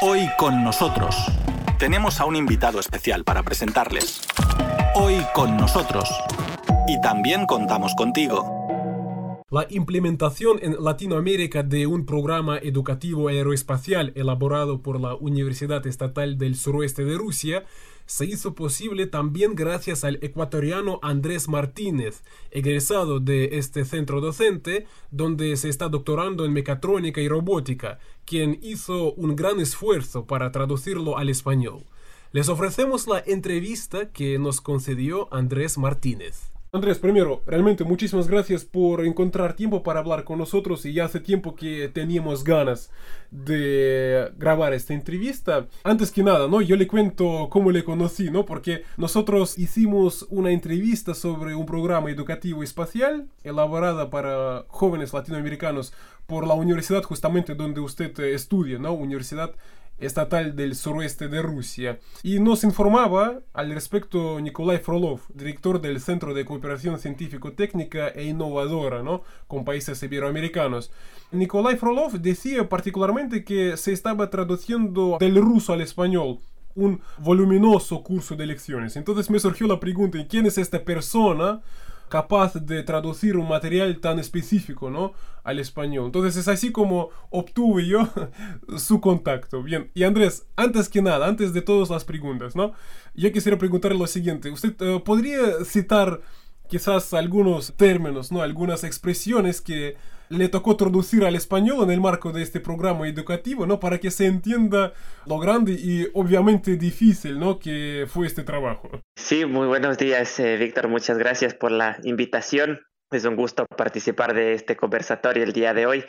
Hoy con nosotros tenemos a un invitado especial para presentarles. Hoy con nosotros. Y también contamos contigo. La implementación en Latinoamérica de un programa educativo aeroespacial elaborado por la Universidad Estatal del Suroeste de Rusia se hizo posible también gracias al ecuatoriano Andrés Martínez, egresado de este centro docente, donde se está doctorando en mecatrónica y robótica, quien hizo un gran esfuerzo para traducirlo al español. Les ofrecemos la entrevista que nos concedió Andrés Martínez. Andrés, primero, realmente muchísimas gracias por encontrar tiempo para hablar con nosotros y ya hace tiempo que teníamos ganas de grabar esta entrevista. Antes que nada, ¿no? Yo le cuento cómo le conocí, ¿no? Porque nosotros hicimos una entrevista sobre un programa educativo espacial elaborada para jóvenes latinoamericanos por la universidad justamente donde usted estudia, ¿no? Universidad estatal del suroeste de Rusia. Y nos informaba al respecto Nikolai Frolov, director del Centro de Cooperación Científico-Técnica e Innovadora ¿no? con países iberoamericanos. Nikolai Frolov decía particularmente que se estaba traduciendo del ruso al español un voluminoso curso de lecciones. Entonces me surgió la pregunta, ¿quién es esta persona? Capaz de traducir un material tan específico, ¿no? Al español. Entonces es así como obtuve yo su contacto. Bien, y Andrés, antes que nada, antes de todas las preguntas, ¿no? Yo quisiera preguntarle lo siguiente. ¿Usted eh, podría citar quizás algunos términos, ¿no? Algunas expresiones que le tocó traducir al español en el marco de este programa educativo, ¿no? Para que se entienda lo grande y obviamente difícil, ¿no? Que fue este trabajo. Sí, muy buenos días, eh, Víctor. Muchas gracias por la invitación. Es un gusto participar de este conversatorio el día de hoy.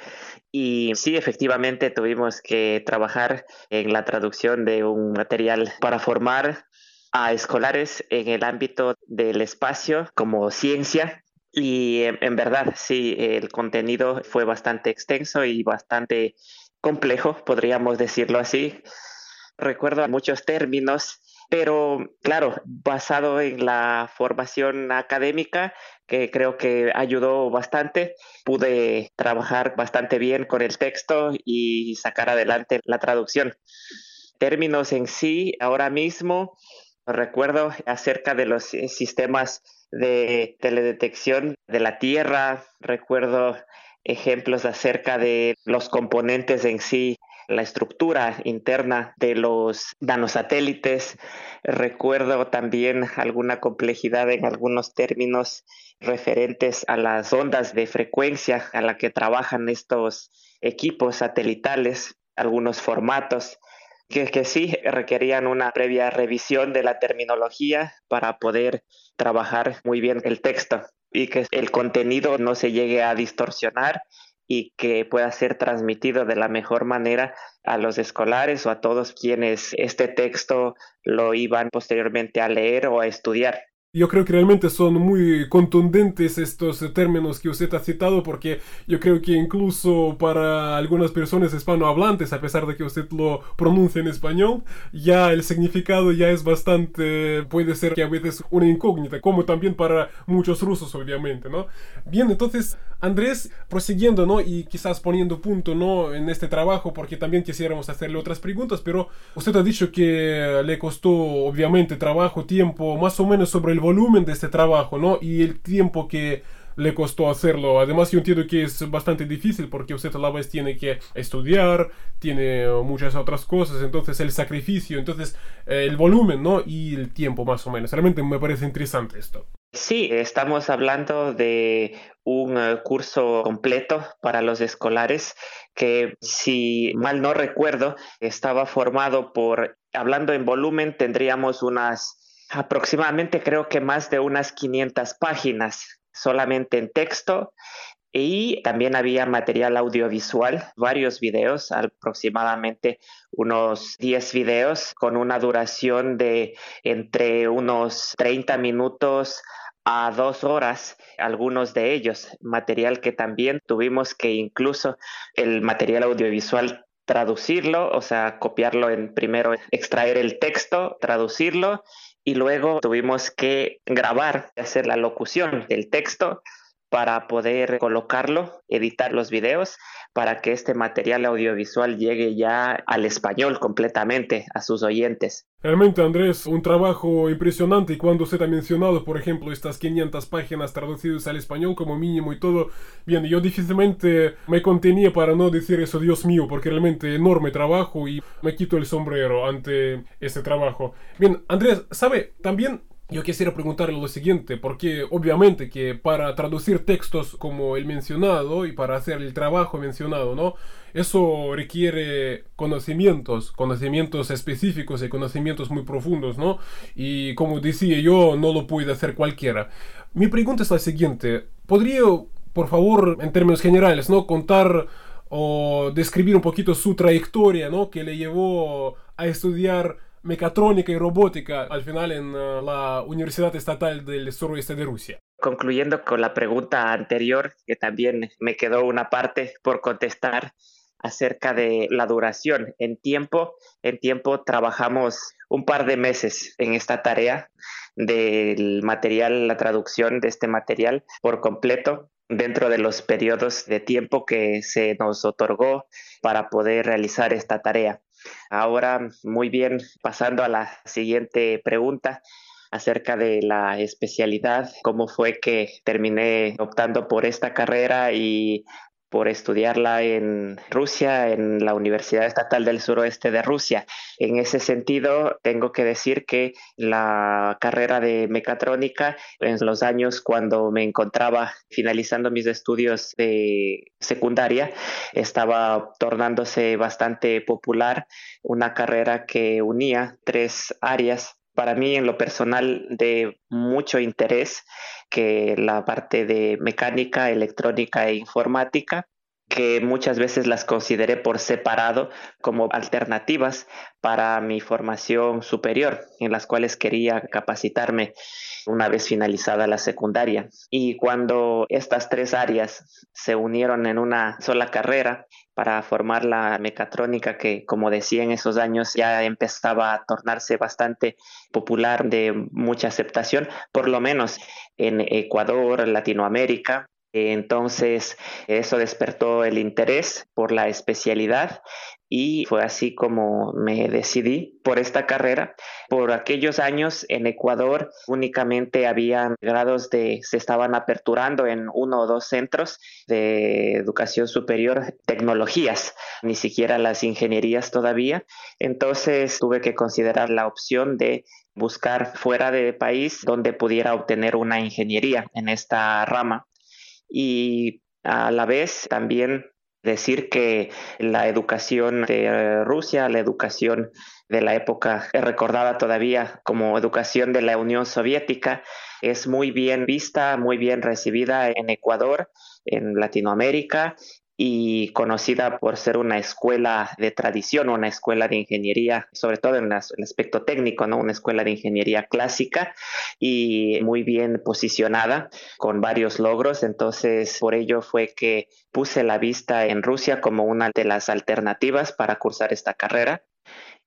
Y sí, efectivamente tuvimos que trabajar en la traducción de un material para formar a escolares en el ámbito del espacio como ciencia y en, verdad, sí, el contenido fue bastante extenso y bastante complejo, podríamos decirlo así. Recuerdo muchos términos, pero claro, basado en la formación académica, que creo que ayudó bastante, pude trabajar bastante bien con el texto y sacar adelante la traducción. Términos en sí, ahora mismo recuerdo acerca de los sistemas de teledetección de la Tierra, recuerdo ejemplos acerca de los componentes en sí, la estructura interna de los nanosatélites. Recuerdo también alguna complejidad en algunos términos referentes a las ondas de frecuencia a la que trabajan estos equipos satelitales, algunos formatos que, sí requerían una previa revisión de la terminología para poder trabajar muy bien el texto y que el contenido no se llegue a distorsionar y que pueda ser transmitido de la mejor manera a los escolares o a todos quienes este texto lo iban posteriormente a leer o a estudiar. Yo creo que realmente son muy contundentes estos términos que usted ha citado porque yo creo que incluso para algunas personas hispanohablantes, a pesar de que usted lo pronuncia en español, ya el significado ya es bastante, puede ser que a veces una incógnita, como también para muchos rusos obviamente, ¿no? Bien, entonces Andrés, prosiguiendo, ¿no? Y quizás poniendo punto, ¿no? En este trabajo porque también quisiéramos hacerle otras preguntas, pero usted ha dicho que le costó obviamente trabajo, tiempo, más o menos sobre el volumen de este trabajo, ¿no? Y el tiempo que le costó hacerlo. Además, yo entiendo que es bastante difícil porque usted a la vez tiene que estudiar, tiene muchas otras cosas, entonces el sacrificio, entonces eh, el volumen, ¿no? Y el tiempo más o menos. Realmente me parece interesante esto. Sí, estamos hablando de un eh, curso completo para los escolares que, si mal no recuerdo, estaba formado por, hablando en volumen, tendríamos unas aproximadamente creo que más de unas 500 páginas solamente en texto y también había material audiovisual, varios videos, aproximadamente unos 10 videos con una duración de entre unos 30 minutos a dos horas, algunos de ellos, material que también tuvimos que incluso el material audiovisual traducirlo, o sea, copiarlo en primero, extraer el texto, traducirlo y luego tuvimos que grabar, hacer la locución del texto para poder colocarlo, editar los videos, para que este material audiovisual llegue ya al español completamente a sus oyentes. Realmente, Andrés, un trabajo impresionante y cuando usted ha mencionado, por ejemplo, estas 500 páginas traducidas al español como mínimo y todo, bien, yo difícilmente me contenía para no decir eso, Dios mío, porque realmente enorme trabajo y me quito el sombrero ante este trabajo. Bien, Andrés, ¿sabe? También yo quisiera preguntarle lo siguiente, porque obviamente que para traducir textos como el mencionado y para hacer el trabajo mencionado, ¿no? Eso requiere conocimientos, conocimientos específicos y conocimientos muy profundos, ¿no? Y como decía yo, no lo puede hacer cualquiera. Mi pregunta es la siguiente, ¿podría, por favor, en términos generales, ¿no? Contar o describir un poquito su trayectoria, ¿no? Que le llevó a estudiar mecatrónica y robótica al final en la Universidad Estatal del Suroeste de Rusia. Concluyendo con la pregunta anterior, que también me quedó una parte por contestar acerca de la duración en tiempo. En tiempo trabajamos un par de meses en esta tarea del material, la traducción de este material por completo dentro de los periodos de tiempo que se nos otorgó para poder realizar esta tarea. Ahora, muy bien, pasando a la siguiente pregunta acerca de la especialidad, cómo fue que terminé optando por esta carrera y por estudiarla en Rusia, en la Universidad Estatal del Suroeste de Rusia. En ese sentido, tengo que decir que la carrera de mecatrónica en los años cuando me encontraba finalizando mis estudios de secundaria, estaba tornándose bastante popular, una carrera que unía tres áreas para mí en lo personal de mucho interés que la parte de mecánica, electrónica e informática que muchas veces las consideré por separado como alternativas para mi formación superior, en las cuales quería capacitarme una vez finalizada la secundaria. Y cuando estas tres áreas se unieron en una sola carrera para formar la mecatrónica, que como decía en esos años ya empezaba a tornarse bastante popular, de mucha aceptación, por lo menos en Ecuador, Latinoamérica, entonces, eso despertó el interés por la especialidad y fue así como me decidí por esta carrera. Por aquellos años en Ecuador únicamente había grados de, se estaban aperturando en uno o dos centros de educación superior, tecnologías, ni siquiera las ingenierías todavía. Entonces tuve que considerar la opción de buscar fuera del país donde pudiera obtener una ingeniería en esta rama y a la vez también decir que la educación de Rusia, la educación de la época recordada todavía como educación de la Unión Soviética, es muy bien vista, muy bien recibida en Ecuador, en Latinoamérica y conocida por ser una escuela de tradición, una escuela de ingeniería, sobre todo en el aspecto técnico, ¿no? Una escuela de ingeniería clásica y muy bien posicionada con varios logros. Entonces, por ello fue que puse la vista en Rusia como una de las alternativas para cursar esta carrera.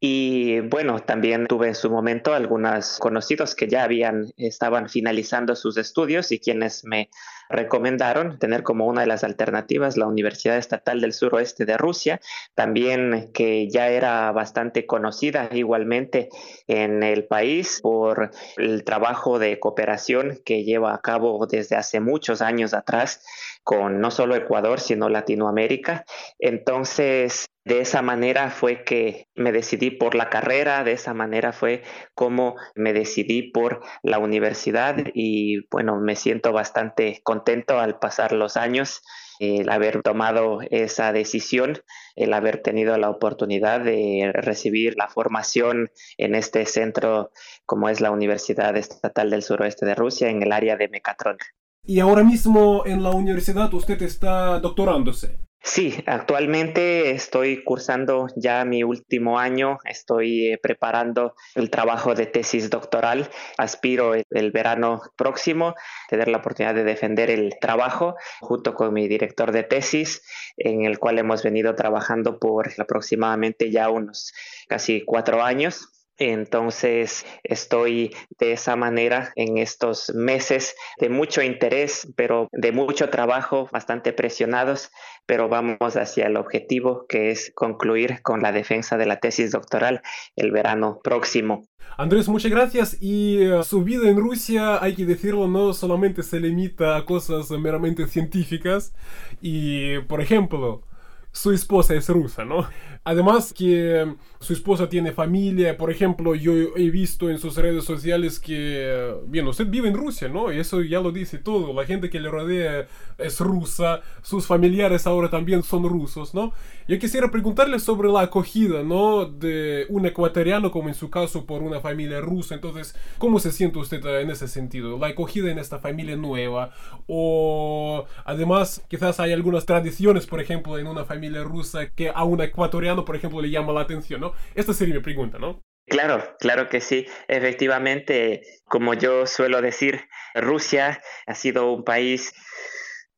Y bueno, también tuve en su momento algunos conocidos que ya habían, estaban finalizando sus estudios y quienes me recomendaron tener como una de las alternativas la Universidad Estatal del Suroeste de Rusia, también que ya era bastante conocida igualmente en el país por el trabajo de cooperación que lleva a cabo desde hace muchos años atrás con no solo Ecuador, sino Latinoamérica. Entonces, de esa manera fue que me decidí por la carrera, de esa manera fue como me decidí por la universidad y bueno, me siento bastante contento al pasar los años el haber tomado esa decisión, el haber tenido la oportunidad de recibir la formación en este centro como es la Universidad Estatal del Suroeste de Rusia en el área de mecatrónica. Y ahora mismo en la universidad usted está doctorándose. Sí, actualmente estoy cursando ya mi último año, estoy eh, preparando el trabajo de tesis doctoral, aspiro el, verano próximo tener la oportunidad de defender el trabajo junto con mi director de tesis, en el cual hemos venido trabajando por aproximadamente ya unos casi cuatro años Entonces estoy de esa manera en estos meses de mucho interés, pero de mucho trabajo, bastante presionados, pero vamos hacia el objetivo que es concluir con la defensa de la tesis doctoral el verano próximo. Andrés, muchas gracias. Y eh, su vida en Rusia, hay que decirlo, no solamente se limita a cosas meramente científicas. Y, por ejemplo, su esposa es rusa, ¿no? Además que su esposa tiene familia, por ejemplo, yo he visto en sus redes sociales que, bien, usted vive en Rusia, ¿no? Y eso ya lo dice todo, la gente que le rodea es rusa, sus familiares ahora también son rusos, ¿no? Yo quisiera preguntarle sobre la acogida, ¿no? De un ecuatoriano, como en su caso, por una familia rusa. Entonces, ¿cómo se siente usted en ese sentido? La acogida en esta familia nueva. O además, quizás hay algunas tradiciones, por ejemplo, en una familia rusa que a un ecuatoriano, por ejemplo, le llama la atención, ¿no? Esta sería mi pregunta, ¿no? Claro, claro que sí. Efectivamente, como yo suelo decir, Rusia ha sido un país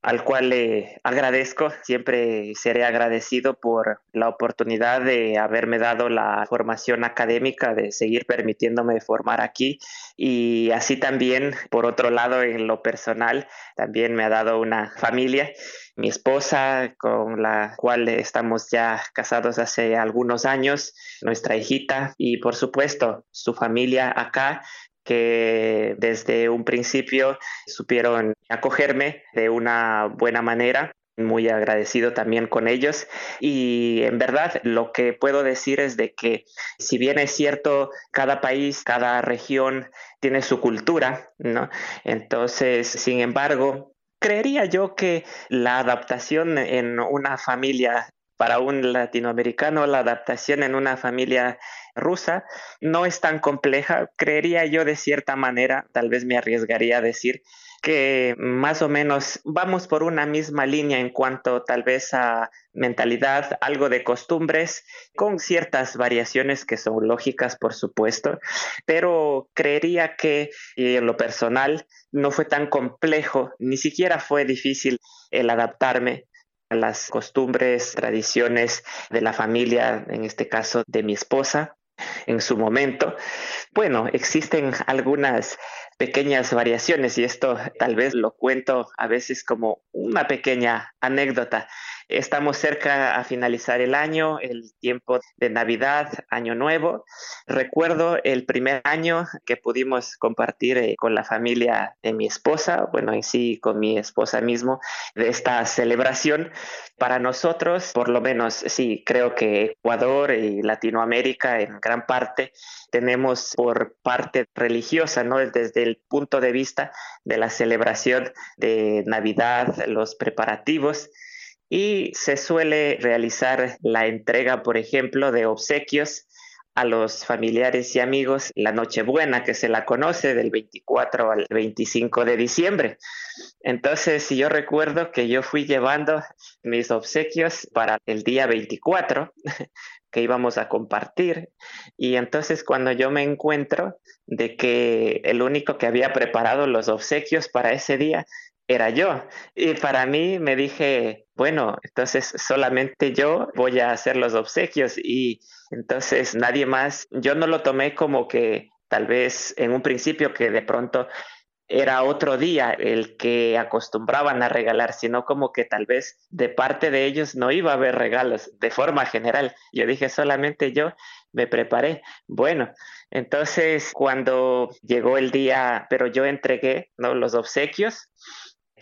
al cual le agradezco, siempre seré agradecido por la oportunidad de haberme dado la formación académica, de seguir permitiéndome formar aquí. Y así también, por otro lado, en lo personal, también me ha dado una familia, mi esposa con la cual estamos ya casados hace algunos años, nuestra hijita y por supuesto su familia acá que desde un principio supieron acogerme de una buena manera muy agradecido también con ellos y en verdad lo que puedo decir es de que si bien es cierto cada país, cada región tiene su cultura, ¿no? Entonces, sin embargo, creería yo que la adaptación en una familia para un latinoamericano, la adaptación en una familia rusa no es tan compleja. Creería yo de cierta manera, tal vez me arriesgaría a decir que más o menos vamos por una misma línea en cuanto tal vez a mentalidad, algo de costumbres, con ciertas variaciones que son lógicas, por supuesto, pero creería que en lo personal no fue tan complejo, ni siquiera fue difícil el adaptarme a las costumbres, tradiciones de la familia, en este caso de mi esposa en su momento. Bueno, existen algunas pequeñas variaciones y esto tal vez lo cuento a veces como una pequeña anécdota. Estamos cerca a finalizar el año, el tiempo de Navidad, Año Nuevo. Recuerdo el primer año que pudimos compartir eh, con la familia de mi esposa, bueno, en sí con mi esposa mismo, de esta celebración. Para nosotros, por lo menos, sí, creo que Ecuador y Latinoamérica en gran parte tenemos por parte religiosa, ¿no? Desde el punto de vista de la celebración de Navidad, los preparativos y se suele realizar la entrega, por ejemplo, de obsequios a los familiares y amigos la Nochebuena, que se la conoce del 24 al 25 de diciembre. Entonces, yo recuerdo que yo fui llevando mis obsequios para el día 24 que íbamos a compartir. Y entonces cuando yo me encuentro de que el único que había preparado los obsequios para ese día era yo. Y para mí me dije, bueno, entonces solamente yo voy a hacer los obsequios y entonces nadie más, yo no lo tomé como que tal vez en un principio que de pronto era otro día el que acostumbraban a regalar, sino como que tal vez de parte de ellos no iba a haber regalos de forma general. Yo dije solamente yo me preparé. Bueno, entonces cuando llegó el día, pero yo entregué ¿no? los obsequios,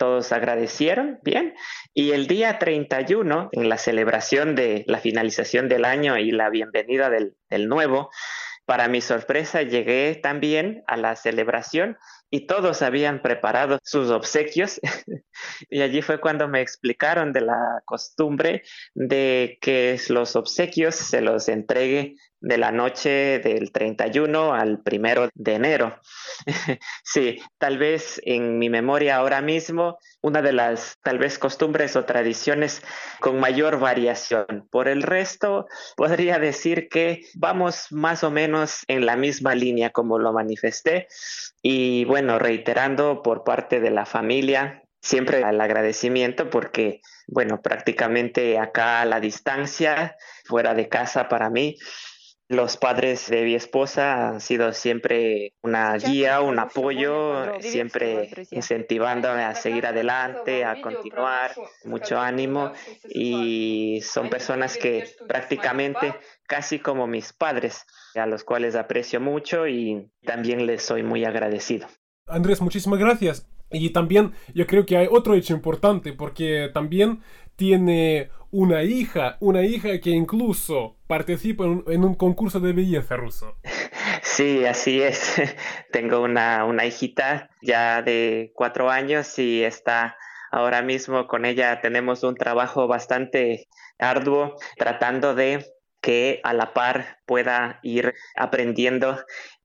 todos agradecieron, bien. Y el día 31, en la celebración de la finalización del año y la bienvenida del, del nuevo, para mi sorpresa llegué también a la celebración y todos habían preparado sus obsequios y allí fue cuando me explicaron de la costumbre de que los obsequios se los entregue de la noche del 31 al primero de enero. sí, tal vez en mi memoria ahora mismo, una de las tal vez costumbres o tradiciones con mayor variación. Por el resto, podría decir que vamos más o menos en la misma línea como lo manifesté. Y bueno, reiterando por parte de la familia, siempre el agradecimiento porque, bueno, prácticamente acá a la distancia, fuera de casa para mí, Los padres de mi esposa han sido siempre una guía, un apoyo, siempre incentivándome a seguir adelante, a continuar, mucho ánimo y son personas que prácticamente casi como mis padres, a los cuales aprecio mucho y también les soy muy agradecido. Andrés, muchísimas gracias. Y también yo creo que hay otro hecho importante porque también tiene una hija, una hija que incluso participa en un, concurso de belleza ruso. Sí, así es. Tengo una, una hijita ya de cuatro años y está ahora mismo con ella tenemos un trabajo bastante arduo tratando de que a la par pueda ir aprendiendo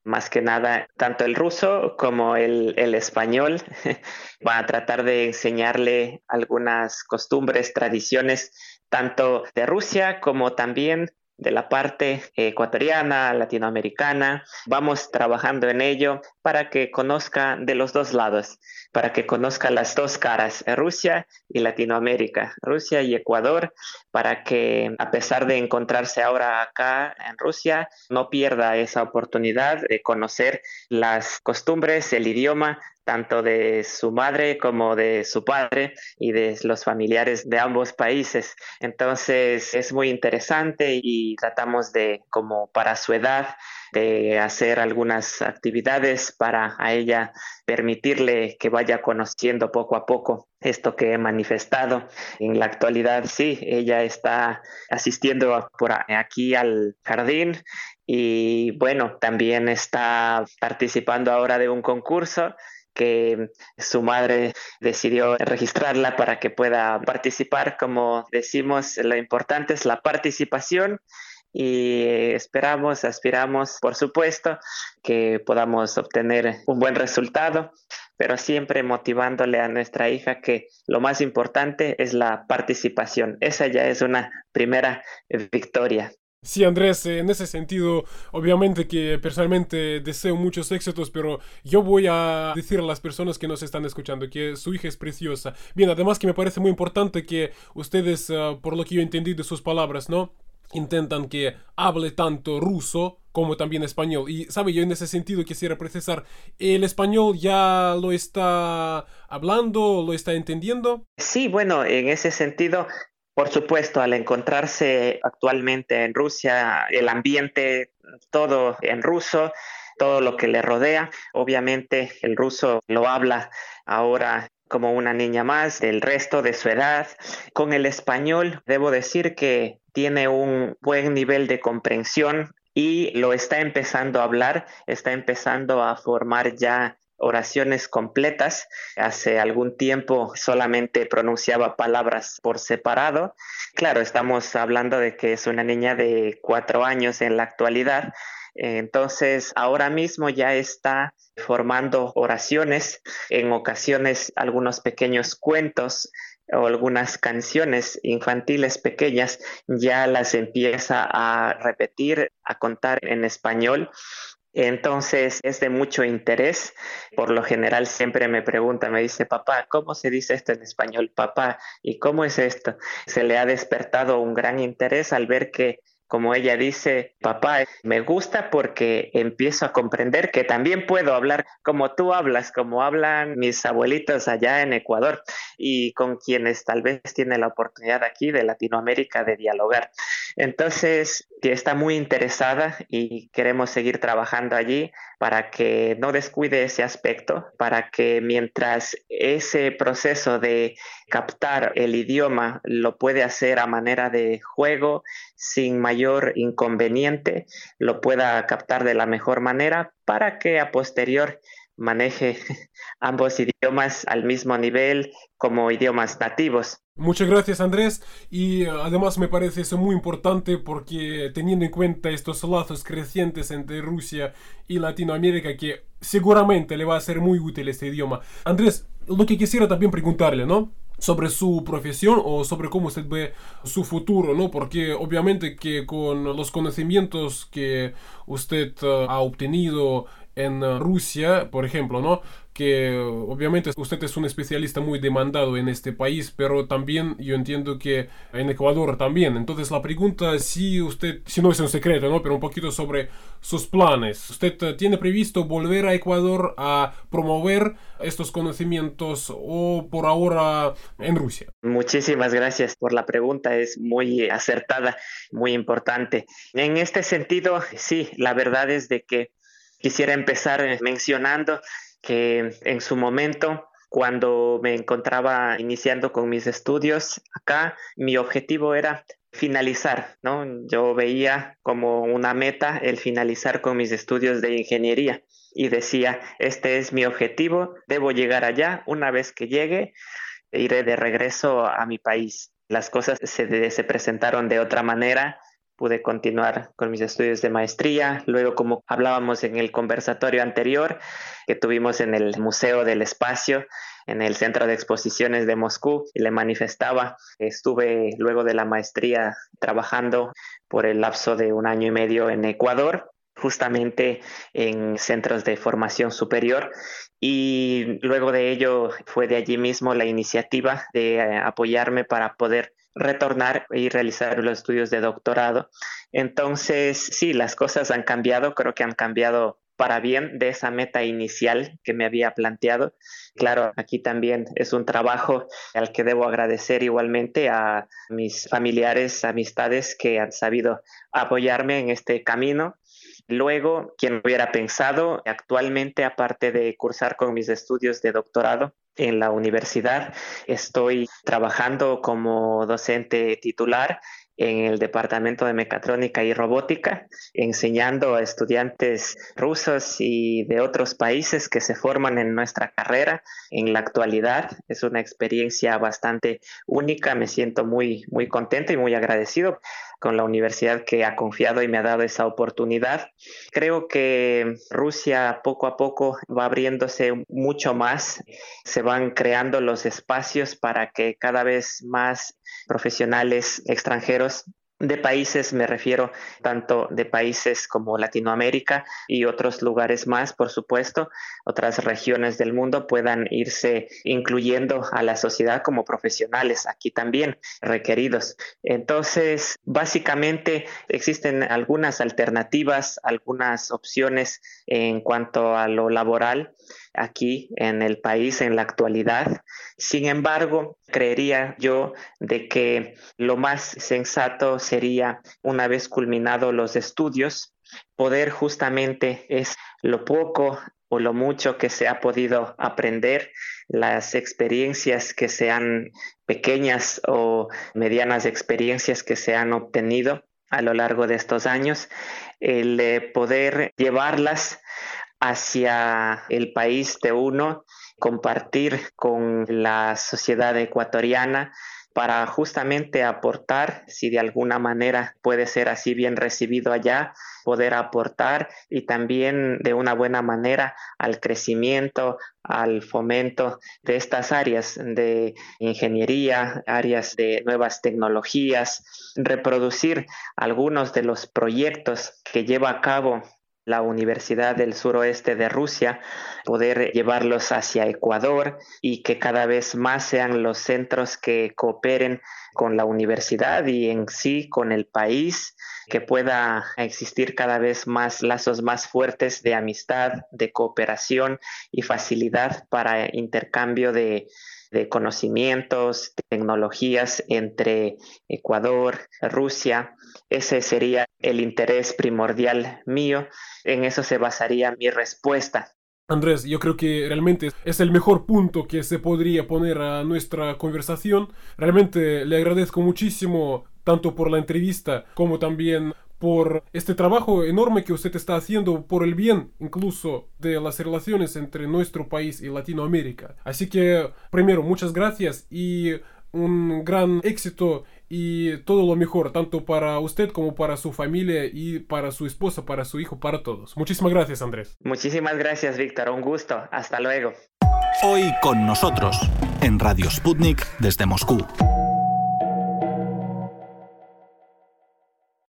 más que nada tanto el ruso como el, el español. Va a tratar de enseñarle algunas costumbres, tradiciones, tanto de Rusia como también de la parte ecuatoriana, latinoamericana. Vamos trabajando en ello para que conozca de los dos lados, para que conozca las dos caras, Rusia y Latinoamérica, Rusia y Ecuador, para que a pesar de encontrarse ahora acá en Rusia, no pierda esa oportunidad de conocer las costumbres, el idioma tanto de su madre como de su padre y de los familiares de ambos países. Entonces es muy interesante y tratamos de, como para su edad, de hacer algunas actividades para a ella permitirle que vaya conociendo poco a poco esto que he manifestado. En la actualidad, sí, ella está asistiendo por aquí al jardín y bueno, también está participando ahora de un concurso que su madre decidió registrarla para que pueda participar. Como decimos, lo importante es la participación y esperamos, aspiramos, por supuesto, que podamos obtener un buen resultado, pero siempre motivándole a nuestra hija que lo más importante es la participación. Esa ya es una primera victoria. Sí, Andrés, en ese sentido, obviamente que personalmente deseo muchos éxitos, pero yo voy a decir a las personas que nos están escuchando que su hija es preciosa. Bien, además que me parece muy importante que ustedes, ah, por lo que yo entendí de sus palabras, ¿no? Intentan que hable tanto ruso como también español. Y, ¿sabe? Yo en ese sentido quisiera precisar, ¿el español ya lo está hablando, lo está entendiendo? Sí, bueno, en ese sentido por supuesto, al encontrarse actualmente en Rusia, el ambiente, todo en ruso, todo lo que le rodea, obviamente el ruso lo habla ahora como una niña más del resto de su edad. Con el español, debo decir que tiene un buen nivel de comprensión y lo está empezando a hablar, está empezando a formar ya oraciones completas. Hace algún tiempo solamente pronunciaba palabras por separado. Claro, estamos hablando de que es una niña de cuatro años en la actualidad. Entonces, ahora mismo ya está formando oraciones, en ocasiones algunos pequeños cuentos o algunas canciones infantiles pequeñas, ya las empieza a repetir, a contar en español entonces es de mucho interés. Por lo general siempre me pregunta, me dice, papá, ¿cómo se dice esto en español? Papá, ¿y cómo es esto? Se le ha despertado un gran interés al ver que como ella dice, papá, me gusta porque empiezo a comprender que también puedo hablar como tú hablas, como hablan mis abuelitos allá en Ecuador y con quienes tal vez tiene la oportunidad aquí de Latinoamérica de dialogar. Entonces, está muy interesada y queremos seguir trabajando allí para que no descuide ese aspecto, para que mientras ese proceso de captar el idioma lo puede hacer a manera de juego, sin mayor inconveniente, lo pueda captar de la mejor manera para que a posterior maneje ambos idiomas al mismo nivel como idiomas nativos. Muchas gracias Andrés y eh, además me parece eso muy importante porque teniendo en cuenta estos lazos crecientes entre Rusia y Latinoamérica que seguramente le va a ser muy útil este idioma. Andrés, lo que quisiera también preguntarle, ¿no? Sobre su profesión o sobre cómo usted ve su futuro, ¿no? Porque obviamente que con los conocimientos que usted eh, ha obtenido en Rusia, por ejemplo, ¿no? que obviamente usted es un especialista muy demandado en este país, pero también yo entiendo que en Ecuador también. Entonces la pregunta si usted, si no es un secreto, ¿no? Pero un poquito sobre sus planes. ¿Usted eh, tiene previsto volver a Ecuador a promover estos conocimientos o por ahora en Rusia? Muchísimas gracias por la pregunta, es muy acertada, muy importante. En este sentido, sí, la verdad es de que quisiera empezar mencionando que en su momento, cuando me encontraba iniciando con mis estudios acá, mi objetivo era finalizar, ¿no? Yo veía como una meta el finalizar con mis estudios de ingeniería y decía, este es mi objetivo, debo llegar allá, una vez que llegue, iré de regreso a mi país. Las cosas se, se presentaron de otra manera, pude continuar con mis estudios de maestría. Luego, como hablábamos en el conversatorio anterior que tuvimos en el Museo del Espacio, en el Centro de Exposiciones de Moscú, le manifestaba, estuve luego de la maestría trabajando por el lapso de un año y medio en Ecuador justamente en centros de formación superior y luego de ello fue de allí mismo la iniciativa de eh, apoyarme para poder retornar y realizar los estudios de doctorado. Entonces, sí, las cosas han cambiado, creo que han cambiado para bien de esa meta inicial que me había planteado. Claro, aquí también es un trabajo al que debo agradecer igualmente a mis familiares, amistades que han sabido apoyarme en este camino. Luego, quien hubiera pensado, actualmente, aparte de cursar con mis estudios de doctorado, en la universidad. Estoy trabajando como docente titular en el Departamento de Mecatrónica y Robótica, enseñando a estudiantes rusos y de otros países que se forman en nuestra carrera en la actualidad. Es una experiencia bastante única, me siento muy, muy contento y muy agradecido con la universidad que ha confiado y me ha dado esa oportunidad. Creo que Rusia poco a poco va abriéndose mucho más, se van creando los espacios para que cada vez más profesionales extranjeros de países, me refiero tanto de países como Latinoamérica y otros lugares más, por supuesto, otras regiones del mundo puedan irse incluyendo a la sociedad como profesionales aquí también requeridos. Entonces, básicamente existen algunas alternativas, algunas opciones en cuanto a lo laboral aquí en el país en la actualidad. Sin embargo, creería yo de que lo más sensato sería, una vez culminados los estudios, poder justamente es lo poco o lo mucho que se ha podido aprender, las experiencias que sean pequeñas o medianas experiencias que se han obtenido a lo largo de estos años, el poder llevarlas hacia el país de uno, compartir con la sociedad ecuatoriana para justamente aportar, si de alguna manera puede ser así bien recibido allá, poder aportar y también de una buena manera al crecimiento, al fomento de estas áreas de ingeniería, áreas de nuevas tecnologías, reproducir algunos de los proyectos que lleva a cabo la Universidad del Suroeste de Rusia, poder llevarlos hacia Ecuador y que cada vez más sean los centros que cooperen con la universidad y en sí con el país, que pueda existir cada vez más lazos más fuertes de amistad, de cooperación y facilidad para intercambio de, de conocimientos, tecnologías entre Ecuador, Rusia. Ese sería el interés primordial mío. En eso se basaría mi respuesta. Andrés, yo creo que realmente es el mejor punto que se podría poner a nuestra conversación. Realmente le agradezco muchísimo tanto por la entrevista como también por este trabajo enorme que usted está haciendo por el bien incluso de las relaciones entre nuestro país y Latinoamérica. Así que, primero, muchas gracias y un gran éxito y todo lo mejor, tanto para usted como para su familia y para su esposa, para su hijo, para todos. Muchísimas gracias, Andrés. Muchísimas gracias, Víctor. Un gusto. Hasta luego. Hoy con nosotros, en Radio Sputnik desde Moscú.